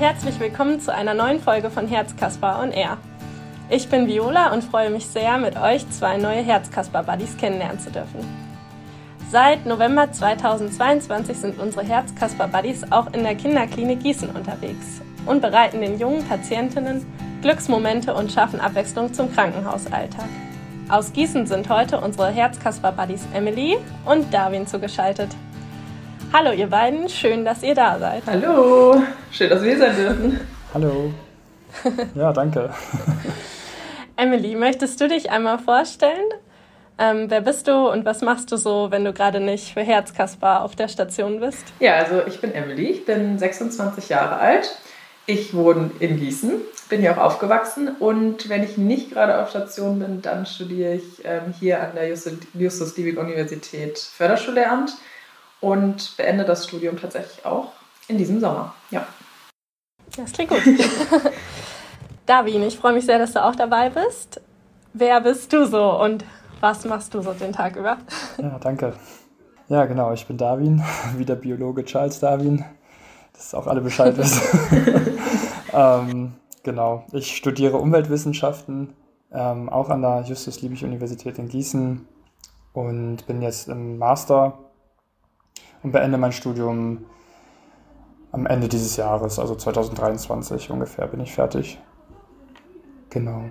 herzlich willkommen zu einer neuen Folge von Herzkasper on Air. Ich bin Viola und freue mich sehr, mit euch zwei neue Herzkasper-Buddies kennenlernen zu dürfen. Seit November 2022 sind unsere Herzkasper-Buddies auch in der Kinderklinik Gießen unterwegs und bereiten den jungen Patientinnen Glücksmomente und schaffen Abwechslung zum Krankenhausalltag. Aus Gießen sind heute unsere Herzkasper-Buddies Emily und Darwin zugeschaltet. Hallo ihr beiden, schön, dass ihr da seid. Hallo, schön, dass wir hier sein dürfen. Hallo. Ja, danke. Emily, möchtest du dich einmal vorstellen? Ähm, wer bist du und was machst du so, wenn du gerade nicht für Herzkasper auf der Station bist? Ja, also ich bin Emily, ich bin 26 Jahre alt. Ich wohne in Gießen, bin hier auch aufgewachsen und wenn ich nicht gerade auf Station bin, dann studiere ich ähm, hier an der Justus-Liebig-Universität Förderschullehramt und beende das Studium tatsächlich auch in diesem Sommer. Ja. Das klingt gut. Davin, ich freue mich sehr, dass du auch dabei bist. Wer bist du so und was machst du so den Tag über? Ja, danke. Ja, genau, ich bin Darwin, wie der Biologe Charles Darwin dass auch alle Bescheid wissen. ähm, genau, ich studiere Umweltwissenschaften, ähm, auch an der Justus-Liebig-Universität in Gießen und bin jetzt im Master und beende mein Studium am Ende dieses Jahres, also 2023 ungefähr, bin ich fertig. Genau.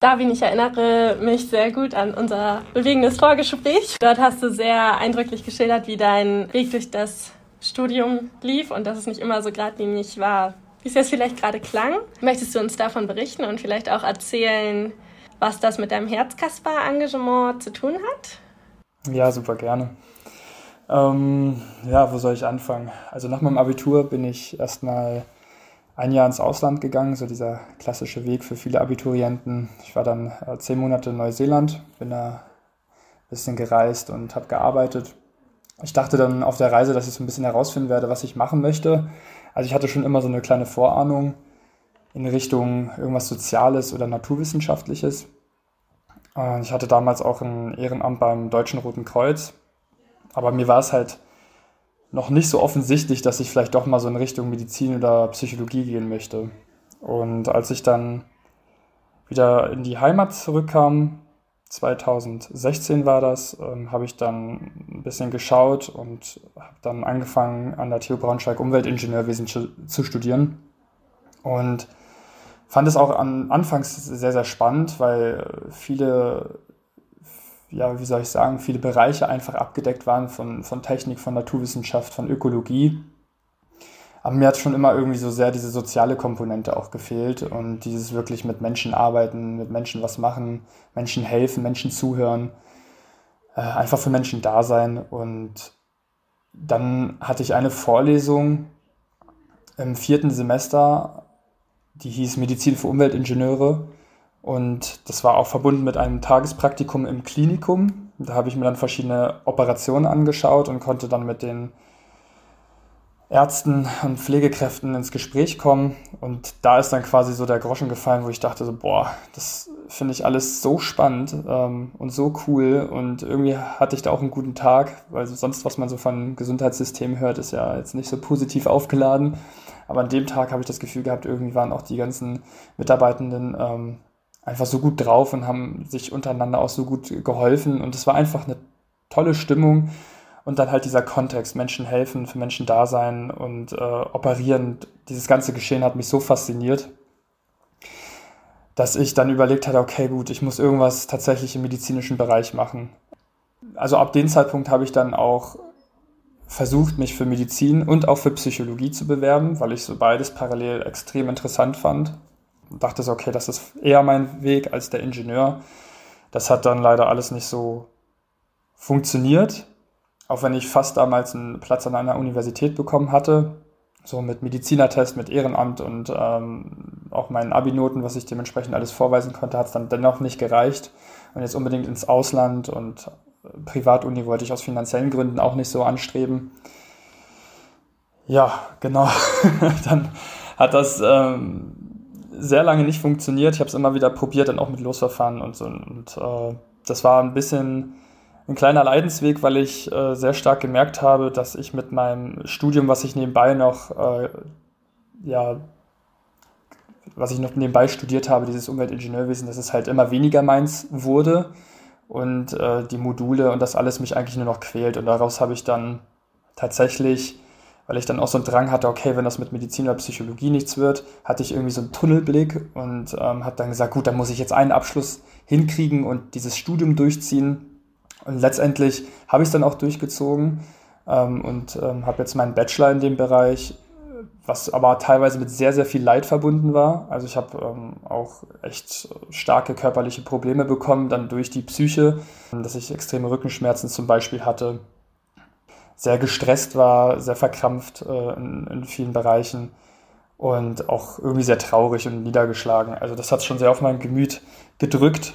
Darwin, ich erinnere mich sehr gut an unser bewegendes Vorgespräch. Dort hast du sehr eindrücklich geschildert, wie dein Weg durch das Studium lief und dass es nicht immer so geradlinig war, wie es jetzt vielleicht gerade klang. Möchtest du uns davon berichten und vielleicht auch erzählen, was das mit deinem Herzkasper-Engagement zu tun hat? Ja, super gerne. Ähm, ja, wo soll ich anfangen? Also nach meinem Abitur bin ich erstmal ein Jahr ins Ausland gegangen, so dieser klassische Weg für viele Abiturienten. Ich war dann äh, zehn Monate in Neuseeland, bin da ein bisschen gereist und habe gearbeitet ich dachte dann auf der Reise, dass ich so ein bisschen herausfinden werde, was ich machen möchte. Also ich hatte schon immer so eine kleine Vorahnung in Richtung irgendwas Soziales oder Naturwissenschaftliches. Ich hatte damals auch ein Ehrenamt beim Deutschen Roten Kreuz. Aber mir war es halt noch nicht so offensichtlich, dass ich vielleicht doch mal so in Richtung Medizin oder Psychologie gehen möchte. Und als ich dann wieder in die Heimat zurückkam, 2016 war das, ähm, habe ich dann ein bisschen geschaut und habe dann angefangen an der TU Braunschweig Umweltingenieurwesen zu studieren und fand es auch an, anfangs sehr, sehr spannend, weil viele, ja, wie soll ich sagen, viele Bereiche einfach abgedeckt waren von, von Technik, von Naturwissenschaft, von Ökologie aber mir hat schon immer irgendwie so sehr diese soziale Komponente auch gefehlt und dieses wirklich mit Menschen arbeiten, mit Menschen was machen, Menschen helfen, Menschen zuhören, äh, einfach für Menschen da sein. Und dann hatte ich eine Vorlesung im vierten Semester, die hieß Medizin für Umweltingenieure. Und das war auch verbunden mit einem Tagespraktikum im Klinikum. Da habe ich mir dann verschiedene Operationen angeschaut und konnte dann mit den Ärzten und Pflegekräften ins Gespräch kommen. Und da ist dann quasi so der Groschen gefallen, wo ich dachte so, boah, das finde ich alles so spannend ähm, und so cool. Und irgendwie hatte ich da auch einen guten Tag, weil sonst, was man so von Gesundheitssystemen hört, ist ja jetzt nicht so positiv aufgeladen. Aber an dem Tag habe ich das Gefühl gehabt, irgendwie waren auch die ganzen Mitarbeitenden ähm, einfach so gut drauf und haben sich untereinander auch so gut geholfen. Und es war einfach eine tolle Stimmung. Und dann halt dieser Kontext, Menschen helfen, für Menschen da sein und äh, operieren. Dieses ganze Geschehen hat mich so fasziniert, dass ich dann überlegt hatte, okay, gut, ich muss irgendwas tatsächlich im medizinischen Bereich machen. Also ab dem Zeitpunkt habe ich dann auch versucht, mich für Medizin und auch für Psychologie zu bewerben, weil ich so beides parallel extrem interessant fand. Dachte so, okay, das ist eher mein Weg als der Ingenieur. Das hat dann leider alles nicht so funktioniert auch wenn ich fast damals einen Platz an einer Universität bekommen hatte, so mit Medizinertest, mit Ehrenamt und ähm, auch meinen Abi-Noten, was ich dementsprechend alles vorweisen konnte, hat es dann dennoch nicht gereicht. Und jetzt unbedingt ins Ausland und Privatuni wollte ich aus finanziellen Gründen auch nicht so anstreben. Ja, genau. dann hat das ähm, sehr lange nicht funktioniert. Ich habe es immer wieder probiert, dann auch mit Losverfahren und so. Und äh, das war ein bisschen ein kleiner Leidensweg, weil ich äh, sehr stark gemerkt habe, dass ich mit meinem Studium, was ich nebenbei noch äh, ja, was ich noch nebenbei studiert habe, dieses Umweltingenieurwesen, dass es halt immer weniger meins wurde und äh, die Module und das alles mich eigentlich nur noch quält. Und daraus habe ich dann tatsächlich, weil ich dann auch so einen Drang hatte, okay, wenn das mit Medizin oder Psychologie nichts wird, hatte ich irgendwie so einen Tunnelblick und ähm, habe dann gesagt, gut, dann muss ich jetzt einen Abschluss hinkriegen und dieses Studium durchziehen. Und letztendlich habe ich es dann auch durchgezogen ähm, und ähm, habe jetzt meinen Bachelor in dem Bereich was aber teilweise mit sehr, sehr viel Leid verbunden war. Also ich habe ähm, auch echt starke körperliche Probleme bekommen, dann durch die Psyche, dass ich extreme Rückenschmerzen zum Beispiel hatte, sehr gestresst war, sehr verkrampft äh, in, in vielen Bereichen und auch irgendwie sehr traurig und niedergeschlagen. Also das hat schon sehr auf mein Gemüt gedrückt.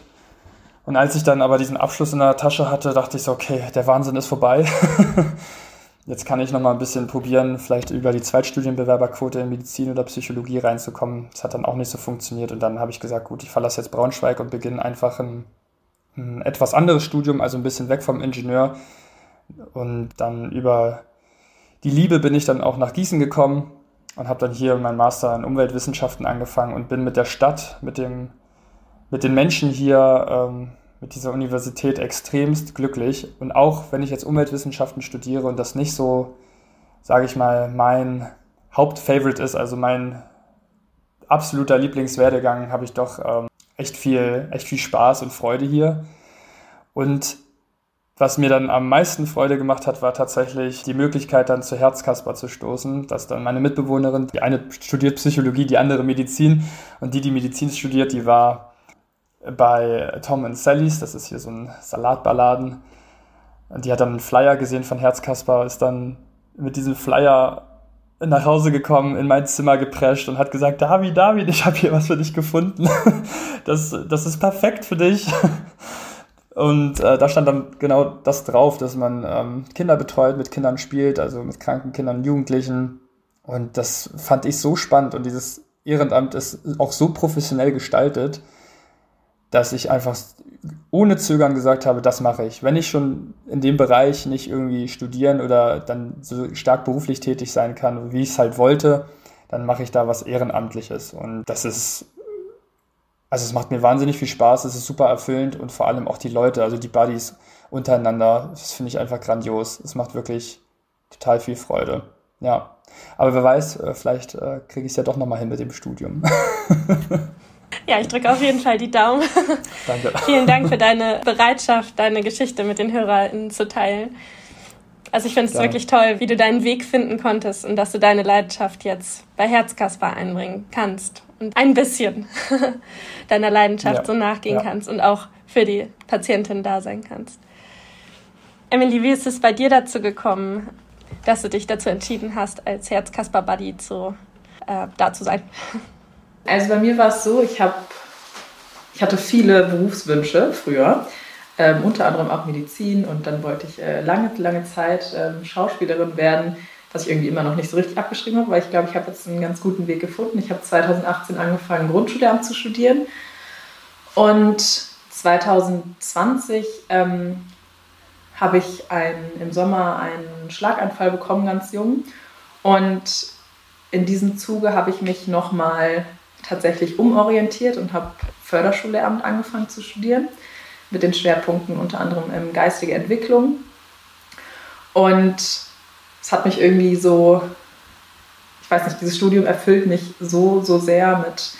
Und als ich dann aber diesen Abschluss in der Tasche hatte, dachte ich so, okay, der Wahnsinn ist vorbei. Jetzt kann ich noch mal ein bisschen probieren, vielleicht über die Zweitstudienbewerberquote in Medizin oder Psychologie reinzukommen. Das hat dann auch nicht so funktioniert und dann habe ich gesagt, gut, ich verlasse jetzt Braunschweig und beginne einfach ein, ein etwas anderes Studium, also ein bisschen weg vom Ingenieur. Und dann über die Liebe bin ich dann auch nach Gießen gekommen und habe dann hier meinen Master in Umweltwissenschaften angefangen und bin mit der Stadt, mit dem, mit den Menschen hier ähm, mit dieser Universität extremst glücklich. Und auch wenn ich jetzt Umweltwissenschaften studiere und das nicht so, sage ich mal, mein Hauptfavorite ist, also mein absoluter Lieblingswerdegang, habe ich doch ähm, echt viel, echt viel Spaß und Freude hier. Und was mir dann am meisten Freude gemacht hat, war tatsächlich die Möglichkeit, dann zu Herzkasper zu stoßen, dass dann meine Mitbewohnerin, die eine studiert Psychologie, die andere Medizin und die, die Medizin studiert, die war bei Tom and Sally's, das ist hier so ein Salatballaden. Die hat dann einen Flyer gesehen von Herzkasper, ist dann mit diesem Flyer nach Hause gekommen, in mein Zimmer geprescht und hat gesagt, David, David, ich habe hier was für dich gefunden. Das, das ist perfekt für dich. Und äh, da stand dann genau das drauf, dass man ähm, Kinder betreut, mit Kindern spielt, also mit kranken Kindern Jugendlichen. Und das fand ich so spannend und dieses Ehrenamt ist auch so professionell gestaltet dass ich einfach ohne Zögern gesagt habe, das mache ich. Wenn ich schon in dem Bereich nicht irgendwie studieren oder dann so stark beruflich tätig sein kann, wie ich es halt wollte, dann mache ich da was Ehrenamtliches. Und das ist, also es macht mir wahnsinnig viel Spaß, es ist super erfüllend und vor allem auch die Leute, also die Buddies untereinander, das finde ich einfach grandios. Es macht wirklich total viel Freude. Ja. Aber wer weiß, äh, vielleicht äh, kriege ich es ja doch nochmal hin mit dem Studium. Ja, ich drücke auf jeden Fall die Daumen. Danke. Vielen Dank für deine Bereitschaft, deine Geschichte mit den HörerInnen zu teilen. Also ich finde es wirklich toll, wie du deinen Weg finden konntest und dass du deine Leidenschaft jetzt bei Herzkasper einbringen kannst und ein bisschen deiner Leidenschaft ja. so nachgehen ja. kannst und auch für die Patientin da sein kannst. Emily, wie ist es bei dir dazu gekommen, dass du dich dazu entschieden hast, als Herzkasper-Buddy zu, äh, da zu sein? Also bei mir war es so, ich, hab, ich hatte viele Berufswünsche früher, ähm, unter anderem auch Medizin und dann wollte ich äh, lange, lange Zeit ähm, Schauspielerin werden, was ich irgendwie immer noch nicht so richtig abgeschrieben habe, weil ich glaube, ich habe jetzt einen ganz guten Weg gefunden. Ich habe 2018 angefangen, Grundschullehramt zu studieren und 2020 ähm, habe ich einen, im Sommer einen Schlaganfall bekommen, ganz jung. Und in diesem Zuge habe ich mich nochmal tatsächlich umorientiert und habe Förderschullehramt angefangen zu studieren mit den Schwerpunkten unter anderem in geistige Entwicklung. Und es hat mich irgendwie so, ich weiß nicht, dieses Studium erfüllt mich so, so sehr mit,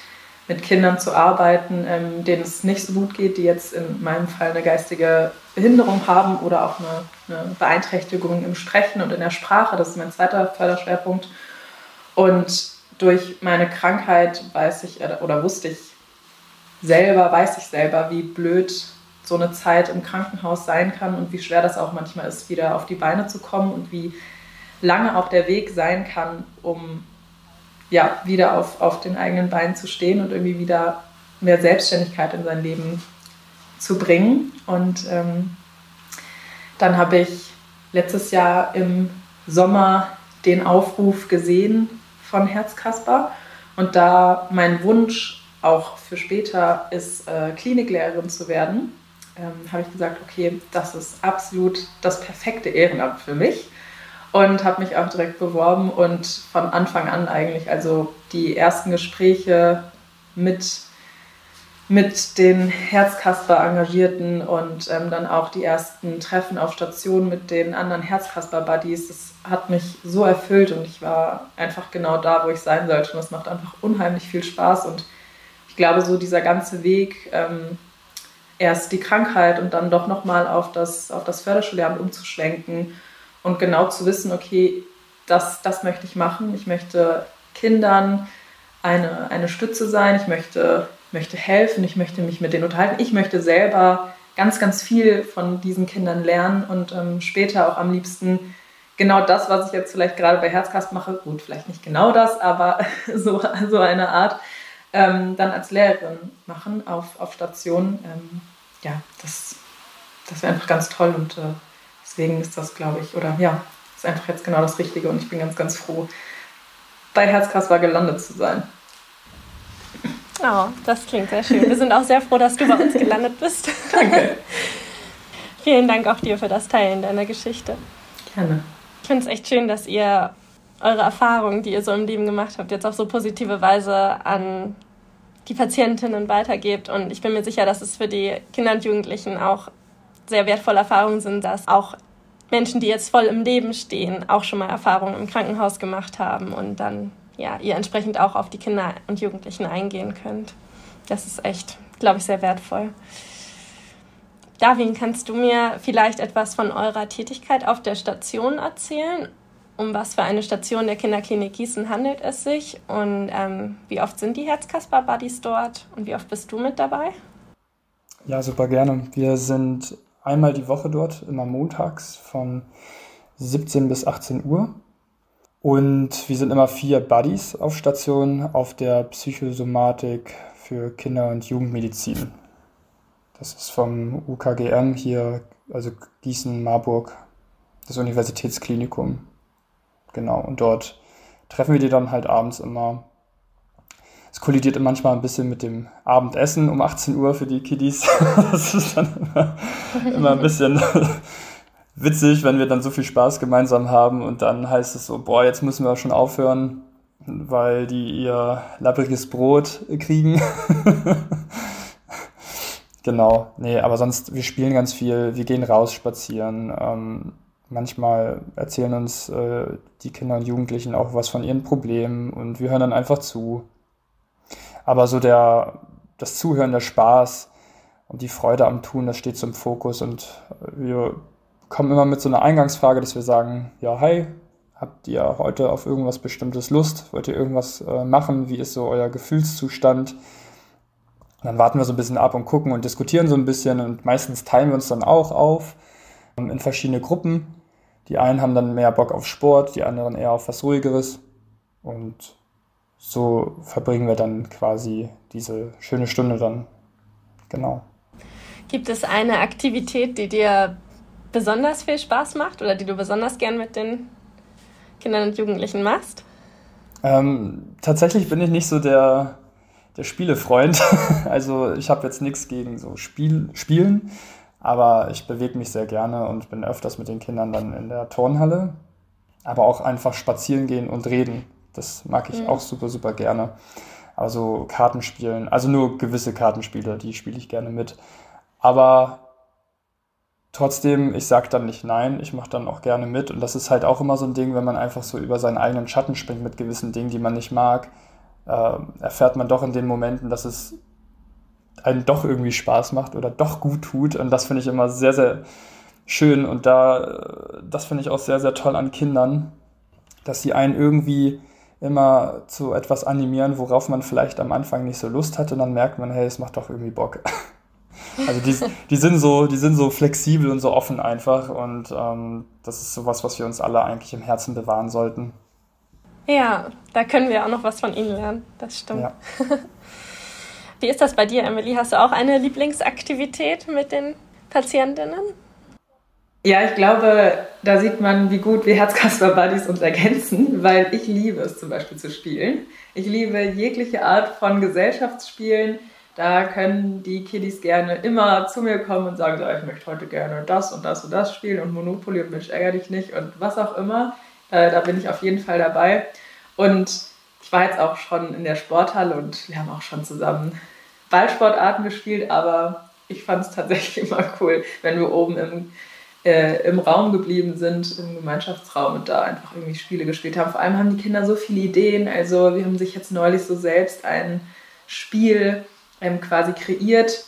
mit Kindern zu arbeiten, ähm, denen es nicht so gut geht, die jetzt in meinem Fall eine geistige Behinderung haben oder auch eine, eine Beeinträchtigung im Sprechen und in der Sprache. Das ist mein zweiter Förderschwerpunkt. Und durch meine Krankheit weiß ich oder wusste ich selber, weiß ich selber, wie blöd so eine Zeit im Krankenhaus sein kann und wie schwer das auch manchmal ist, wieder auf die Beine zu kommen und wie lange auch der Weg sein kann, um ja, wieder auf, auf den eigenen Beinen zu stehen und irgendwie wieder mehr Selbstständigkeit in sein Leben zu bringen. Und ähm, dann habe ich letztes Jahr im Sommer den Aufruf gesehen, von Herzkasper. Und da mein Wunsch auch für später ist, äh, Kliniklehrerin zu werden, ähm, habe ich gesagt, okay, das ist absolut das perfekte Ehrenamt für mich. Und habe mich auch direkt beworben und von Anfang an eigentlich, also die ersten Gespräche mit, mit den Herzkasper-Engagierten und ähm, dann auch die ersten Treffen auf Station mit den anderen Herzkasper-Buddies, das hat mich so erfüllt und ich war einfach genau da, wo ich sein sollte und es macht einfach unheimlich viel Spaß und ich glaube, so dieser ganze Weg, ähm, erst die Krankheit und dann doch nochmal auf das, auf das Förderschullehramt umzuschwenken und genau zu wissen, okay, das, das möchte ich machen. Ich möchte Kindern eine, eine Stütze sein, ich möchte, möchte helfen, ich möchte mich mit denen unterhalten, ich möchte selber ganz, ganz viel von diesen Kindern lernen und ähm, später auch am liebsten genau das, was ich jetzt vielleicht gerade bei Herzkast mache, gut, vielleicht nicht genau das, aber so, so eine Art, ähm, dann als Lehrerin machen auf, auf Station. Ähm, ja, das, das wäre einfach ganz toll und äh, deswegen ist das, glaube ich, oder ja, ist einfach jetzt genau das Richtige und ich bin ganz, ganz froh, bei Herzkasper gelandet zu sein. Oh, das klingt sehr schön. Wir sind auch sehr froh, dass du bei uns gelandet bist. Danke. Vielen Dank auch dir für das Teilen deiner Geschichte. Gerne. Ich finde es echt schön, dass ihr eure Erfahrungen, die ihr so im Leben gemacht habt, jetzt auf so positive Weise an die Patientinnen weitergebt. Und ich bin mir sicher, dass es für die Kinder und Jugendlichen auch sehr wertvolle Erfahrungen sind, dass auch Menschen, die jetzt voll im Leben stehen, auch schon mal Erfahrungen im Krankenhaus gemacht haben und dann ja, ihr entsprechend auch auf die Kinder und Jugendlichen eingehen könnt. Das ist echt, glaube ich, sehr wertvoll. Darwin, kannst du mir vielleicht etwas von eurer Tätigkeit auf der Station erzählen um was für eine Station der Kinderklinik Gießen handelt es sich und ähm, wie oft sind die Herzkasper-Buddies dort und wie oft bist du mit dabei? Ja, super gerne. Wir sind einmal die Woche dort, immer montags von 17 bis 18 Uhr. Und wir sind immer vier Buddies auf Station auf der Psychosomatik für Kinder- und Jugendmedizin. Das ist vom UKGM hier, also Gießen-Marburg, das Universitätsklinikum. Genau, und dort treffen wir die dann halt abends immer. Es kollidiert manchmal ein bisschen mit dem Abendessen um 18 Uhr für die Kiddies. das ist dann immer, immer ein bisschen witzig, wenn wir dann so viel Spaß gemeinsam haben und dann heißt es so, boah, jetzt müssen wir schon aufhören, weil die ihr lappriges Brot kriegen. genau, nee, aber sonst, wir spielen ganz viel, wir gehen raus spazieren. Ähm, Manchmal erzählen uns äh, die Kinder und Jugendlichen auch was von ihren Problemen und wir hören dann einfach zu. Aber so der, das Zuhören, der Spaß und die Freude am Tun, das steht so im Fokus und wir kommen immer mit so einer Eingangsfrage, dass wir sagen, ja, hi, habt ihr heute auf irgendwas Bestimmtes Lust? Wollt ihr irgendwas äh, machen? Wie ist so euer Gefühlszustand? Und dann warten wir so ein bisschen ab und gucken und diskutieren so ein bisschen und meistens teilen wir uns dann auch auf in verschiedene Gruppen die einen haben dann mehr Bock auf Sport, die anderen eher auf was Ruhigeres. Und so verbringen wir dann quasi diese schöne Stunde dann. Genau. Gibt es eine Aktivität, die dir besonders viel Spaß macht oder die du besonders gern mit den Kindern und Jugendlichen machst? Ähm, tatsächlich bin ich nicht so der, der Spielefreund. also ich habe jetzt nichts gegen so Spiel, Spielen. Aber ich bewege mich sehr gerne und bin öfters mit den Kindern dann in der Turnhalle. Aber auch einfach spazieren gehen und reden. Das mag ich mhm. auch super, super gerne. Also Kartenspielen, also nur gewisse Kartenspiele, die spiele ich gerne mit. Aber trotzdem, ich sage dann nicht nein, ich mache dann auch gerne mit. Und das ist halt auch immer so ein Ding, wenn man einfach so über seinen eigenen Schatten springt mit gewissen Dingen, die man nicht mag, äh, erfährt man doch in den Momenten, dass es einen doch irgendwie Spaß macht oder doch gut tut. Und das finde ich immer sehr, sehr schön. Und da, das finde ich auch sehr, sehr toll an Kindern, dass sie einen irgendwie immer zu etwas animieren, worauf man vielleicht am Anfang nicht so Lust hatte. Und dann merkt man, hey, es macht doch irgendwie Bock. Also die, die, sind so, die sind so flexibel und so offen einfach. Und ähm, das ist sowas, was wir uns alle eigentlich im Herzen bewahren sollten. Ja, da können wir auch noch was von ihnen lernen. Das stimmt. Ja. Wie ist das bei dir, Emily? Hast du auch eine Lieblingsaktivität mit den Patientinnen? Ja, ich glaube, da sieht man, wie gut wir Herzkasper-Buddies uns ergänzen, weil ich liebe es zum Beispiel zu spielen. Ich liebe jegliche Art von Gesellschaftsspielen, Da können die Kiddies gerne immer zu mir kommen und sagen, so, ich möchte heute gerne das und das und das spielen und Monopoly und Mensch, ärger dich nicht und was auch immer. Äh, da bin ich auf jeden Fall dabei. Und ich war jetzt auch schon in der Sporthalle und wir haben auch schon zusammen Ballsportarten gespielt, aber ich fand es tatsächlich immer cool, wenn wir oben im, äh, im Raum geblieben sind, im Gemeinschaftsraum und da einfach irgendwie Spiele gespielt haben. Vor allem haben die Kinder so viele Ideen. Also wir haben sich jetzt neulich so selbst ein Spiel ähm, quasi kreiert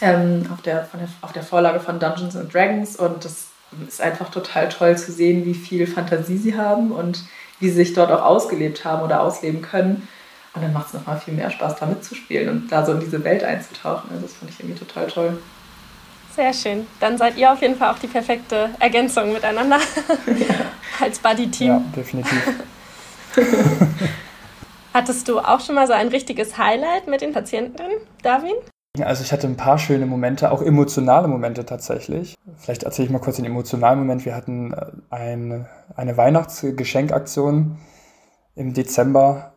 ähm, auf, der, der, auf der Vorlage von Dungeons and Dragons und das ist einfach total toll zu sehen, wie viel Fantasie sie haben und wie sie sich dort auch ausgelebt haben oder ausleben können. Und dann macht es nochmal viel mehr Spaß, da mitzuspielen und da so in diese Welt einzutauchen. Also das fand ich irgendwie total toll. Sehr schön. Dann seid ihr auf jeden Fall auch die perfekte Ergänzung miteinander als Buddy-Team. Ja, definitiv. Hattest du auch schon mal so ein richtiges Highlight mit den Patienten, Darwin? Also ich hatte ein paar schöne Momente, auch emotionale Momente tatsächlich. Vielleicht erzähle ich mal kurz den emotionalen Moment. Wir hatten äh, eine, eine Weihnachtsgeschenkaktion im Dezember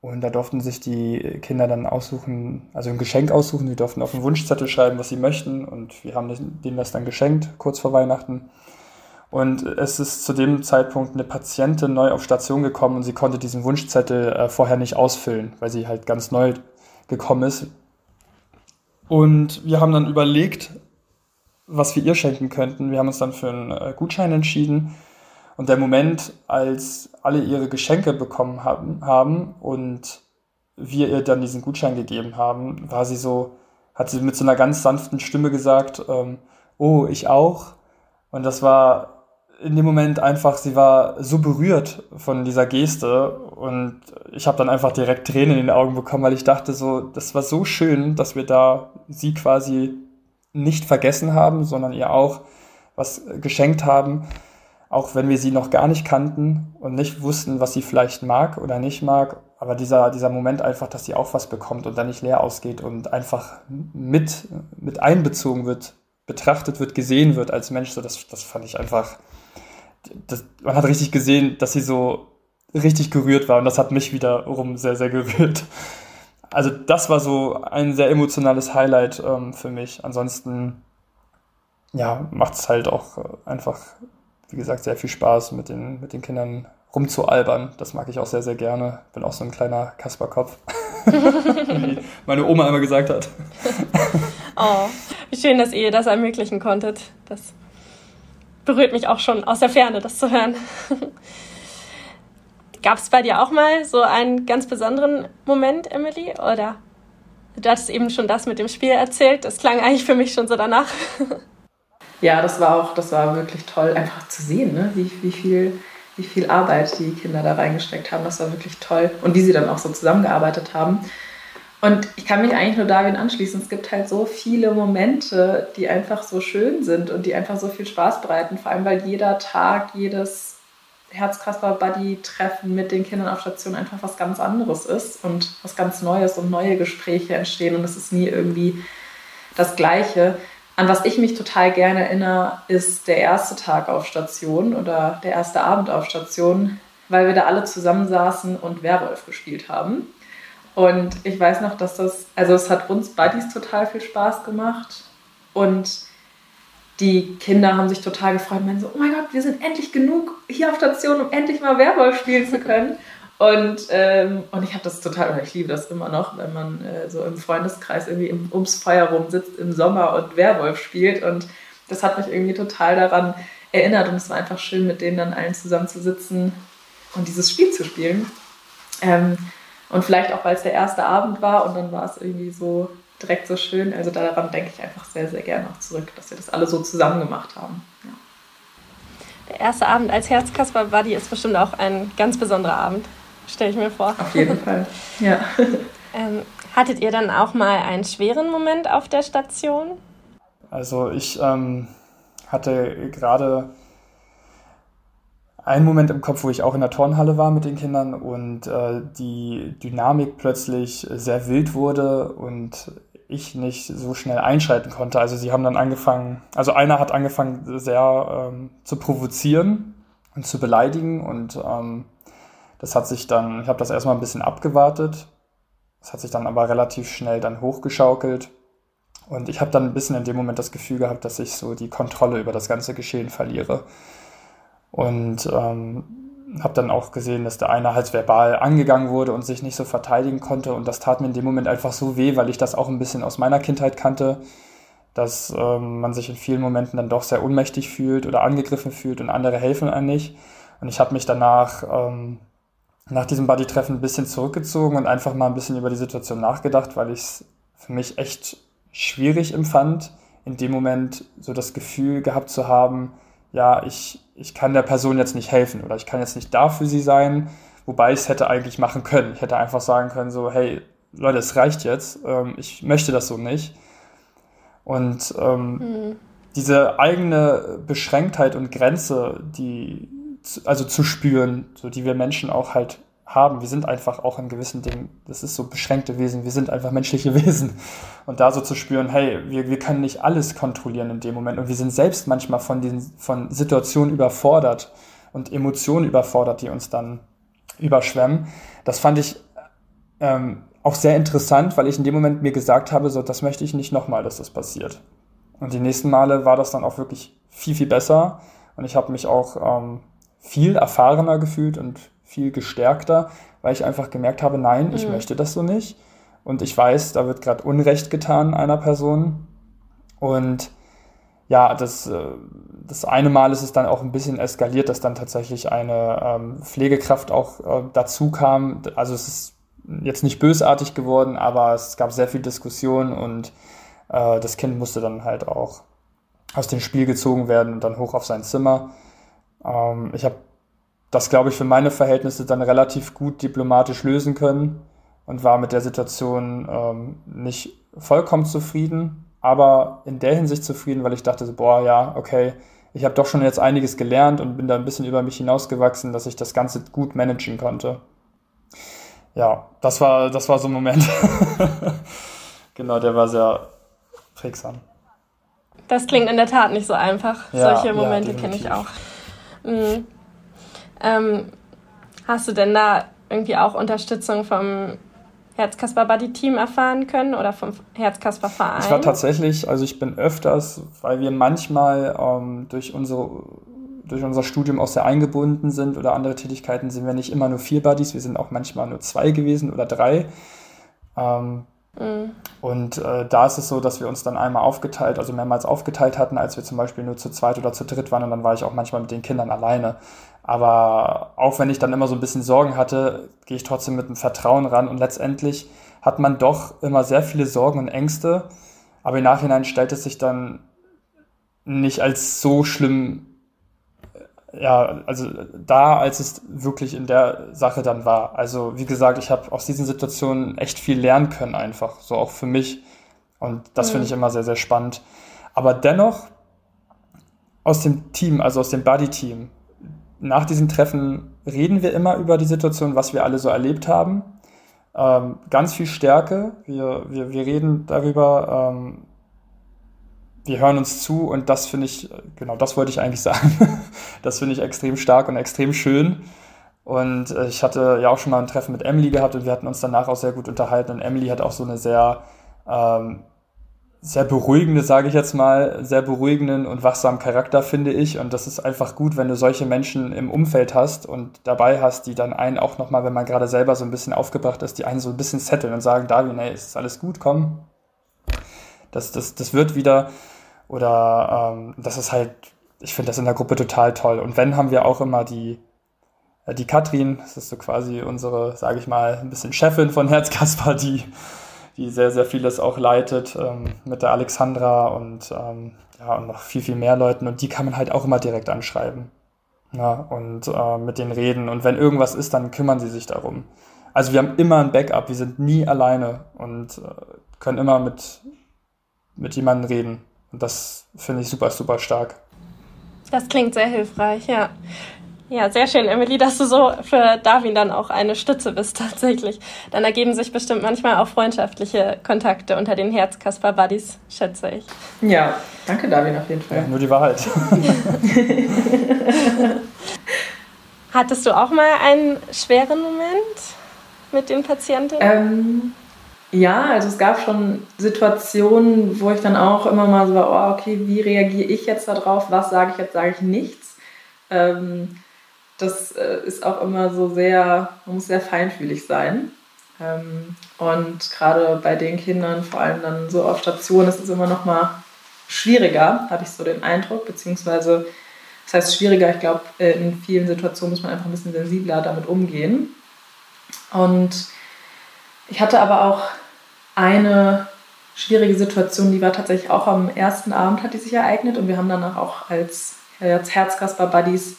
und da durften sich die Kinder dann aussuchen, also ein Geschenk aussuchen. Sie durften auf einen Wunschzettel schreiben, was sie möchten und wir haben denen das dann geschenkt, kurz vor Weihnachten. Und es ist zu dem Zeitpunkt eine Patientin neu auf Station gekommen und sie konnte diesen Wunschzettel äh, vorher nicht ausfüllen, weil sie halt ganz neu gekommen ist. Und wir haben dann überlegt, was wir ihr schenken könnten. Wir haben uns dann für einen äh, Gutschein entschieden. Und der Moment, als alle ihre Geschenke bekommen haben, haben und wir ihr dann diesen Gutschein gegeben haben, war sie so, hat sie mit so einer ganz sanften Stimme gesagt, ähm, oh, ich auch. Und das war in dem Moment einfach, sie war so berührt von dieser Geste und ich habe dann einfach direkt Tränen in den Augen bekommen, weil ich dachte so, das war so schön, dass wir da sie quasi nicht vergessen haben, sondern ihr auch was geschenkt haben, auch wenn wir sie noch gar nicht kannten und nicht wussten, was sie vielleicht mag oder nicht mag. Aber dieser, dieser Moment einfach, dass sie auch was bekommt und dann nicht leer ausgeht und einfach mit, mit einbezogen wird, betrachtet wird, gesehen wird als Mensch, so das, das fand ich einfach das, man hat richtig gesehen, dass sie so richtig gerührt war und das hat mich wiederum sehr, sehr gerührt. Also das war so ein sehr emotionales Highlight ähm, für mich. Ansonsten, ja, macht es halt auch äh, einfach, wie gesagt, sehr viel Spaß mit den, mit den Kindern rumzualbern. Das mag ich auch sehr, sehr gerne. Bin auch so ein kleiner Kasperkopf. wie meine Oma immer gesagt hat. oh, wie schön, dass ihr das ermöglichen konntet. Das berührt mich auch schon aus der Ferne, das zu hören. Gab es bei dir auch mal so einen ganz besonderen Moment, Emily? Oder du hattest eben schon das mit dem Spiel erzählt. Das klang eigentlich für mich schon so danach. Ja, das war auch, das war wirklich toll, einfach zu sehen, ne? wie, wie, viel, wie viel Arbeit die Kinder da reingesteckt haben. Das war wirklich toll. Und wie sie dann auch so zusammengearbeitet haben. Und ich kann mich eigentlich nur David anschließen. Es gibt halt so viele Momente, die einfach so schön sind und die einfach so viel Spaß bereiten. Vor allem, weil jeder Tag, jedes Herzkasper-Buddy-Treffen mit den Kindern auf Station einfach was ganz anderes ist und was ganz Neues und neue Gespräche entstehen. Und es ist nie irgendwie das Gleiche. An was ich mich total gerne erinnere, ist der erste Tag auf Station oder der erste Abend auf Station, weil wir da alle zusammensaßen und Werwolf gespielt haben. Und ich weiß noch, dass das, also es hat uns Buddies total viel Spaß gemacht. Und die Kinder haben sich total gefreut und meinen so, oh mein Gott, wir sind endlich genug hier auf Station, um endlich mal Werwolf spielen zu können. Und, ähm, und ich habe das total, ich liebe das immer noch, wenn man äh, so im Freundeskreis irgendwie im, ums Feuer rum sitzt im Sommer und Werwolf spielt. Und das hat mich irgendwie total daran erinnert. Und es war einfach schön, mit denen dann allen zusammen zu sitzen und dieses Spiel zu spielen. Ähm, und vielleicht auch, weil es der erste Abend war und dann war es irgendwie so direkt so schön. Also daran denke ich einfach sehr, sehr gerne noch zurück, dass wir das alle so zusammen gemacht haben. Ja. Der erste Abend als Herzkasper Buddy ist bestimmt auch ein ganz besonderer Abend, stelle ich mir vor. Auf jeden Fall, ja. ähm, hattet ihr dann auch mal einen schweren Moment auf der Station? Also ich ähm, hatte gerade einen Moment im Kopf, wo ich auch in der Turnhalle war mit den Kindern und äh, die Dynamik plötzlich sehr wild wurde und ich nicht so schnell einschreiten konnte. Also sie haben dann angefangen, also einer hat angefangen sehr ähm, zu provozieren und zu beleidigen und ähm, das hat sich dann, ich habe das erstmal ein bisschen abgewartet Das hat sich dann aber relativ schnell dann hochgeschaukelt. Und ich habe dann ein bisschen in dem Moment das Gefühl gehabt, dass ich so die Kontrolle über das ganze Geschehen verliere. Und ähm, habe dann auch gesehen, dass der eine halt verbal angegangen wurde und sich nicht so verteidigen konnte. Und das tat mir in dem Moment einfach so weh, weil ich das auch ein bisschen aus meiner Kindheit kannte, dass ähm, man sich in vielen Momenten dann doch sehr ohnmächtig fühlt oder angegriffen fühlt und andere helfen einem nicht. Und ich habe mich danach ähm, nach diesem Buddy-Treffen ein bisschen zurückgezogen und einfach mal ein bisschen über die Situation nachgedacht, weil ich es für mich echt schwierig empfand, in dem Moment so das Gefühl gehabt zu haben, ja, ich, ich kann der Person jetzt nicht helfen oder ich kann jetzt nicht da für sie sein, wobei ich es hätte eigentlich machen können. Ich hätte einfach sagen können, so, hey, Leute, es reicht jetzt, ähm, ich möchte das so nicht. Und ähm, mhm. diese eigene Beschränktheit und Grenze, die also zu spüren, so die wir Menschen auch halt haben. Wir sind einfach auch in gewissen Dingen, das ist so beschränkte Wesen, wir sind einfach menschliche Wesen. Und da so zu spüren, hey, wir, wir können nicht alles kontrollieren in dem Moment und wir sind selbst manchmal von diesen, von Situationen überfordert und Emotionen überfordert, die uns dann überschwemmen. Das fand ich ähm, auch sehr interessant, weil ich in dem Moment mir gesagt habe, so, das möchte ich nicht nochmal, dass das passiert. Und die nächsten Male war das dann auch wirklich viel, viel besser. Und ich habe mich auch ähm, viel erfahrener gefühlt und viel gestärkter, weil ich einfach gemerkt habe, nein, ich mhm. möchte das so nicht. Und ich weiß, da wird gerade Unrecht getan einer Person. Und ja, das, äh, das eine Mal ist es dann auch ein bisschen eskaliert, dass dann tatsächlich eine ähm, Pflegekraft auch äh, dazu kam. Also es ist jetzt nicht bösartig geworden, aber es gab sehr viel Diskussion und äh, das Kind musste dann halt auch aus dem Spiel gezogen werden und dann hoch auf sein Zimmer. Ähm, ich habe das, glaube ich, für meine Verhältnisse dann relativ gut diplomatisch lösen können und war mit der Situation ähm, nicht vollkommen zufrieden, aber in der Hinsicht zufrieden, weil ich dachte, boah, ja, okay, ich habe doch schon jetzt einiges gelernt und bin da ein bisschen über mich hinausgewachsen, dass ich das Ganze gut managen konnte. Ja, das war, das war so ein Moment. genau, der war sehr prägsam. Das klingt in der Tat nicht so einfach. Ja, Solche Momente ja, kenne ich auch. Mhm. Ähm, hast du denn da irgendwie auch Unterstützung vom Herzkasper Buddy Team erfahren können oder vom Herzkasper Verein? Ich war tatsächlich, also ich bin öfters, weil wir manchmal ähm, durch unsere durch unser Studium auch sehr eingebunden sind oder andere Tätigkeiten sind wir nicht immer nur vier Buddies, wir sind auch manchmal nur zwei gewesen oder drei. Ähm, Mhm. Und äh, da ist es so, dass wir uns dann einmal aufgeteilt, also mehrmals aufgeteilt hatten, als wir zum Beispiel nur zu zweit oder zu dritt waren und dann war ich auch manchmal mit den Kindern alleine. Aber auch wenn ich dann immer so ein bisschen Sorgen hatte, gehe ich trotzdem mit einem Vertrauen ran und letztendlich hat man doch immer sehr viele Sorgen und Ängste, aber im Nachhinein stellt es sich dann nicht als so schlimm ja, also da, als es wirklich in der Sache dann war. Also wie gesagt, ich habe aus diesen Situationen echt viel lernen können einfach, so auch für mich. Und das mhm. finde ich immer sehr, sehr spannend. Aber dennoch aus dem Team, also aus dem Buddy-Team, nach diesen Treffen reden wir immer über die Situation, was wir alle so erlebt haben. Ähm, ganz viel Stärke. Wir, wir, wir reden darüber, ähm, wir hören uns zu und das finde ich, genau das wollte ich eigentlich sagen. das finde ich extrem stark und extrem schön. Und äh, ich hatte ja auch schon mal ein Treffen mit Emily gehabt und wir hatten uns danach auch sehr gut unterhalten. Und Emily hat auch so eine sehr, ähm, sehr beruhigende, sage ich jetzt mal, sehr beruhigenden und wachsamen Charakter, finde ich. Und das ist einfach gut, wenn du solche Menschen im Umfeld hast und dabei hast, die dann einen auch nochmal, wenn man gerade selber so ein bisschen aufgebracht ist, die einen so ein bisschen zetteln und sagen, David, nee, ist alles gut, komm. Das, das, das wird wieder. Oder ähm, das ist halt, ich finde das in der Gruppe total toll. Und wenn haben wir auch immer die, äh, die Katrin, das ist so quasi unsere, sage ich mal, ein bisschen Chefin von Herzkasper, die, die sehr, sehr vieles auch leitet, ähm, mit der Alexandra und, ähm, ja, und noch viel, viel mehr Leuten. Und die kann man halt auch immer direkt anschreiben. Ja, und äh, mit denen reden. Und wenn irgendwas ist, dann kümmern sie sich darum. Also wir haben immer ein Backup, wir sind nie alleine und äh, können immer mit, mit jemandem reden. Und das finde ich super, super stark. Das klingt sehr hilfreich, ja. Ja, sehr schön, Emily, dass du so für Darwin dann auch eine Stütze bist tatsächlich. Dann ergeben sich bestimmt manchmal auch freundschaftliche Kontakte unter den Herz-Kasper-Buddies, schätze ich. Ja, danke Darwin auf jeden Fall. Ja, nur die Wahrheit. Hattest du auch mal einen schweren Moment mit den Patientinnen? Ähm, Ja, also es gab schon Situationen, wo ich dann auch immer mal so war, oh, okay, wie reagiere ich jetzt darauf? Was sage ich jetzt? Sage ich nichts? Ähm, das äh, ist auch immer so sehr, man muss sehr feinfühlig sein. Ähm, und gerade bei den Kindern, vor allem dann so auf Station, ist es immer noch mal schwieriger, habe ich so den Eindruck, beziehungsweise, das heißt schwieriger, ich glaube, äh, in vielen Situationen muss man einfach ein bisschen sensibler damit umgehen. Und ich hatte aber auch eine schwierige Situation, die war tatsächlich auch am ersten Abend, hat die sich ereignet. Und wir haben danach auch als, als Herzkasper-Buddies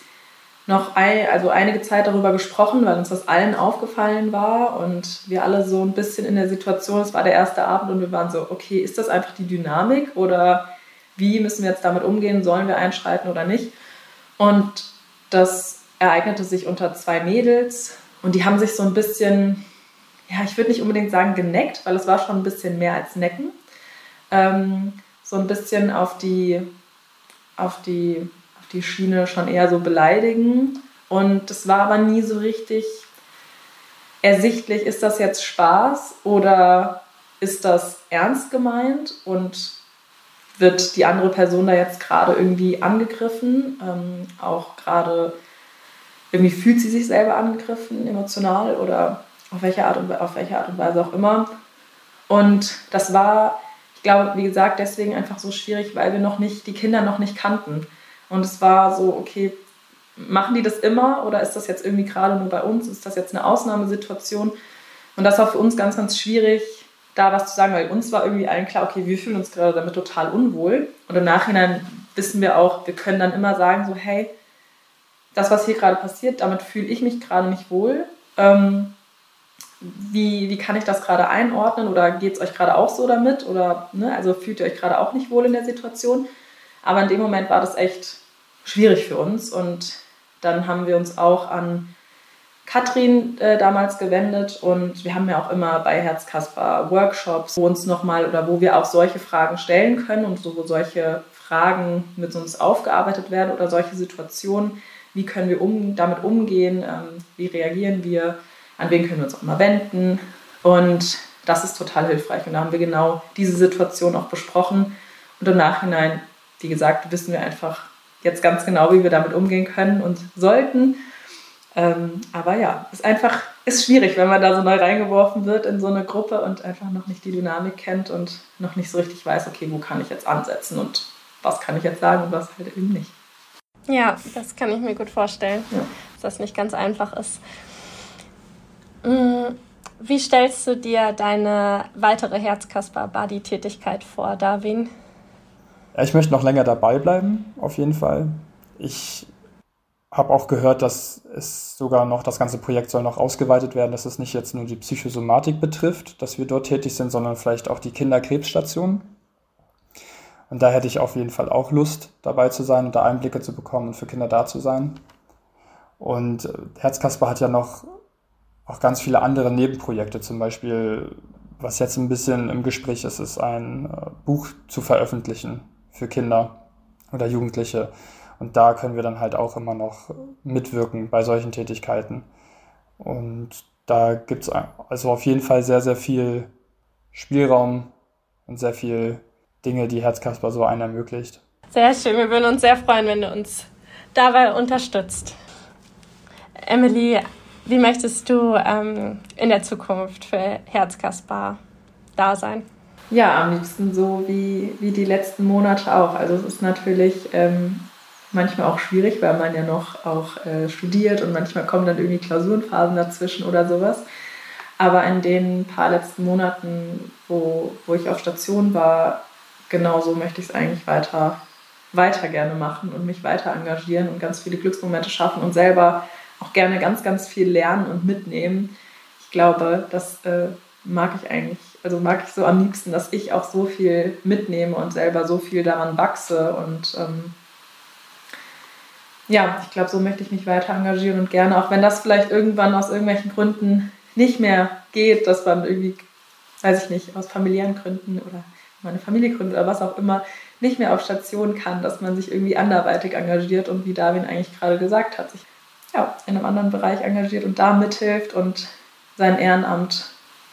noch ein, also einige Zeit darüber gesprochen, weil uns das allen aufgefallen war. Und wir alle so ein bisschen in der Situation, es war der erste Abend und wir waren so, okay, ist das einfach die Dynamik oder wie müssen wir jetzt damit umgehen, sollen wir einschreiten oder nicht? Und das ereignete sich unter zwei Mädels und die haben sich so ein bisschen, ja, ich würde nicht unbedingt sagen geneckt, weil es war schon ein bisschen mehr als necken. Ähm, so ein bisschen auf die, auf die die Schiene schon eher so beleidigen. Und es war aber nie so richtig ersichtlich, ist das jetzt Spaß oder ist das ernst gemeint und wird die andere Person da jetzt gerade irgendwie angegriffen, ähm, auch gerade irgendwie fühlt sie sich selber angegriffen, emotional oder auf welche Art und, auf welche Art und Weise auch immer. Und das war, ich glaube, wie gesagt, deswegen einfach so schwierig, weil wir noch nicht, die Kinder noch nicht kannten. Und es war so, okay, machen die das immer oder ist das jetzt irgendwie gerade nur bei uns? Ist das jetzt eine Ausnahmesituation? Und das war für uns ganz, ganz schwierig, da was zu sagen, weil uns war irgendwie allen klar, okay, wir fühlen uns gerade damit total unwohl. Und im Nachhinein wissen wir auch, wir können dann immer sagen, so, hey, das, was hier gerade passiert, damit fühle ich mich gerade nicht wohl. Ähm, wie, wie kann ich das gerade einordnen oder geht es euch gerade auch so damit? Oder ne, also fühlt ihr euch gerade auch nicht wohl in der Situation? Aber in dem Moment war das echt schwierig für uns und dann haben wir uns auch an Katrin äh, damals gewendet und wir haben ja auch immer bei Herzkasper Workshops, wo uns nochmal oder wo wir auch solche Fragen stellen können und so, wo solche Fragen mit uns aufgearbeitet werden oder solche Situationen, wie können wir um, damit umgehen, ähm, wie reagieren wir, an wen können wir uns auch immer wenden und das ist total hilfreich und da haben wir genau diese Situation auch besprochen und im Nachhinein wie gesagt, wissen wir einfach jetzt ganz genau, wie wir damit umgehen können und sollten. Ähm, aber ja, ist einfach ist schwierig, wenn man da so neu reingeworfen wird in so eine Gruppe und einfach noch nicht die Dynamik kennt und noch nicht so richtig weiß, okay, wo kann ich jetzt ansetzen und was kann ich jetzt sagen und was halt eben nicht. Ja, das kann ich mir gut vorstellen, ja. dass das nicht ganz einfach ist. Mm, wie stellst du dir deine weitere Herzkasper-Body-Tätigkeit vor, Darwin? Ich möchte noch länger dabei bleiben, auf jeden Fall. Ich habe auch gehört, dass es sogar noch, das ganze Projekt soll noch ausgeweitet werden, dass es nicht jetzt nur die Psychosomatik betrifft, dass wir dort tätig sind, sondern vielleicht auch die Kinderkrebsstationen. Und da hätte ich auf jeden Fall auch Lust, dabei zu sein und da Einblicke zu bekommen und für Kinder da zu sein. Und äh, Herzkasper hat ja noch auch ganz viele andere Nebenprojekte, zum Beispiel, was jetzt ein bisschen im Gespräch ist, ist ein äh, Buch zu veröffentlichen für Kinder oder Jugendliche. Und da können wir dann halt auch immer noch mitwirken bei solchen Tätigkeiten. Und da gibt es also auf jeden Fall sehr, sehr viel Spielraum und sehr viel Dinge, die Herzkasper so einen ermöglicht. Sehr schön. Wir würden uns sehr freuen, wenn du uns dabei unterstützt. Emily, wie möchtest du ähm, in der Zukunft für Herzkasper da sein? Ja, am liebsten so wie, wie die letzten Monate auch. Also es ist natürlich ähm, manchmal auch schwierig, weil man ja noch auch äh, studiert und manchmal kommen dann irgendwie Klausurenphasen dazwischen oder sowas. Aber in den paar letzten Monaten, wo, wo ich auf Station war, genauso möchte ich es eigentlich weiter, weiter gerne machen und mich weiter engagieren und ganz viele Glücksmomente schaffen und selber auch gerne ganz, ganz viel lernen und mitnehmen. Ich glaube, das äh, mag ich eigentlich also mag ich so am liebsten, dass ich auch so viel mitnehme und selber so viel daran wachse. Und ähm, ja, ich glaube, so möchte ich mich weiter engagieren und gerne, auch wenn das vielleicht irgendwann aus irgendwelchen Gründen nicht mehr geht, dass man irgendwie, weiß ich nicht, aus familiären Gründen oder meine Familie gründet oder was auch immer, nicht mehr auf Station kann, dass man sich irgendwie anderweitig engagiert und wie Darwin eigentlich gerade gesagt hat, sich ja, in einem anderen Bereich engagiert und da mithilft und sein Ehrenamt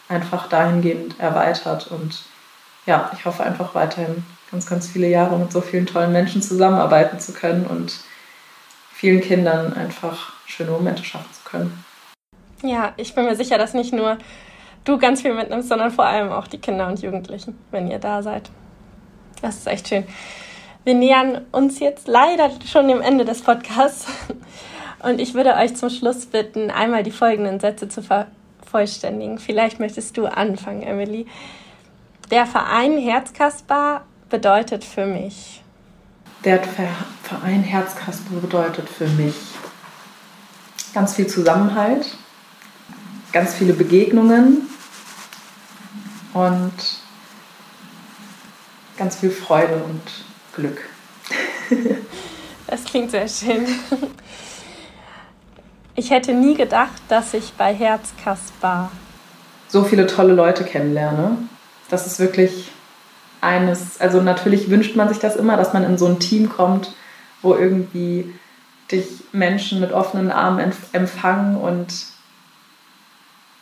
einfach dahingehend erweitert. Und ja, ich hoffe einfach weiterhin ganz, ganz viele Jahre mit so vielen tollen Menschen zusammenarbeiten zu können und vielen Kindern einfach schöne Momente schaffen zu können. Ja, ich bin mir sicher, dass nicht nur du ganz viel mitnimmst, sondern vor allem auch die Kinder und Jugendlichen, wenn ihr da seid. Das ist echt schön. Wir nähern uns jetzt leider schon dem Ende des Podcasts. Und ich würde euch zum Schluss bitten, einmal die folgenden Sätze zu vervollständigen. Vielleicht möchtest du anfangen, Emily. Der Verein Herzkasper bedeutet für mich. Der Verein Herzkasper bedeutet für mich ganz viel Zusammenhalt, ganz viele Begegnungen und ganz viel Freude und Glück. Das klingt sehr schön. Ich hätte nie gedacht, dass ich bei Herzkasper so viele tolle Leute kennenlerne. Das ist wirklich eines, also natürlich wünscht man sich das immer, dass man in so ein Team kommt, wo irgendwie dich Menschen mit offenen Armen empfangen und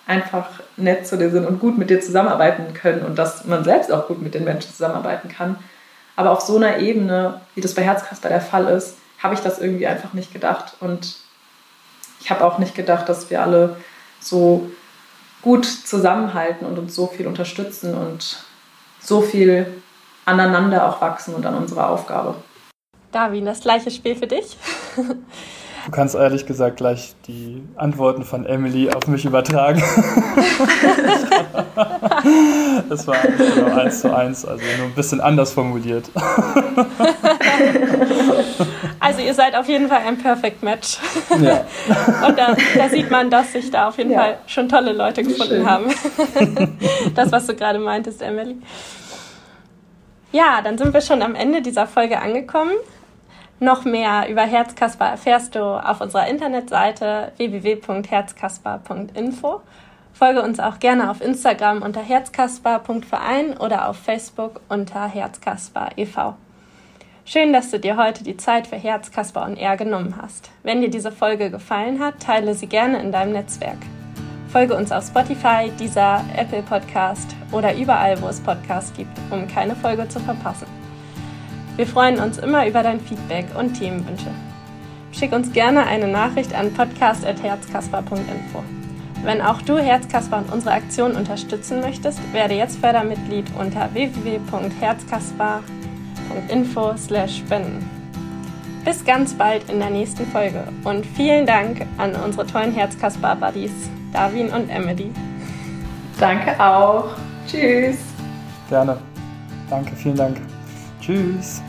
einfach nett zu dir sind und gut mit dir zusammenarbeiten können und dass man selbst auch gut mit den Menschen zusammenarbeiten kann. Aber auf so einer Ebene, wie das bei Herzkasper der Fall ist, habe ich das irgendwie einfach nicht gedacht. Und ich habe auch nicht gedacht, dass wir alle so gut zusammenhalten und uns so viel unterstützen und so viel aneinander auch wachsen und an unserer Aufgabe. Darwin, das gleiche Spiel für dich. Du kannst ehrlich gesagt gleich die Antworten von Emily auf mich übertragen. das war genau eins zu eins, also nur ein bisschen anders formuliert. Also ihr seid auf jeden Fall ein Perfect Match. Ja. Und da, da sieht man, dass sich da auf jeden ja. Fall schon tolle Leute gefunden Schön. haben. Das, was du gerade meintest, Emily. Ja, dann sind wir schon am Ende dieser Folge angekommen. Noch mehr über Herzkasper erfährst du auf unserer Internetseite www.herzkasper.info. Folge uns auch gerne auf Instagram unter herzkasper.verein oder auf Facebook unter herzkasper e.V. Schön, dass du dir heute die Zeit für Herzkasper und R genommen hast. Wenn dir diese Folge gefallen hat, teile sie gerne in deinem Netzwerk. Folge uns auf Spotify, dieser Apple Podcast oder überall, wo es Podcasts gibt, um keine Folge zu verpassen. Wir freuen uns immer über dein Feedback und Themenwünsche. Schick uns gerne eine Nachricht an podcast.herzkasper.info. Wenn auch du Herzkasper und unsere Aktion unterstützen möchtest, werde jetzt Fördermitglied unter www.herzkasper.info/spenden. Bis ganz bald in der nächsten Folge und vielen Dank an unsere tollen Herzkasper-Buddies, Darwin und Emily. Danke auch. Tschüss. Gerne. Danke, vielen Dank. Tschüss.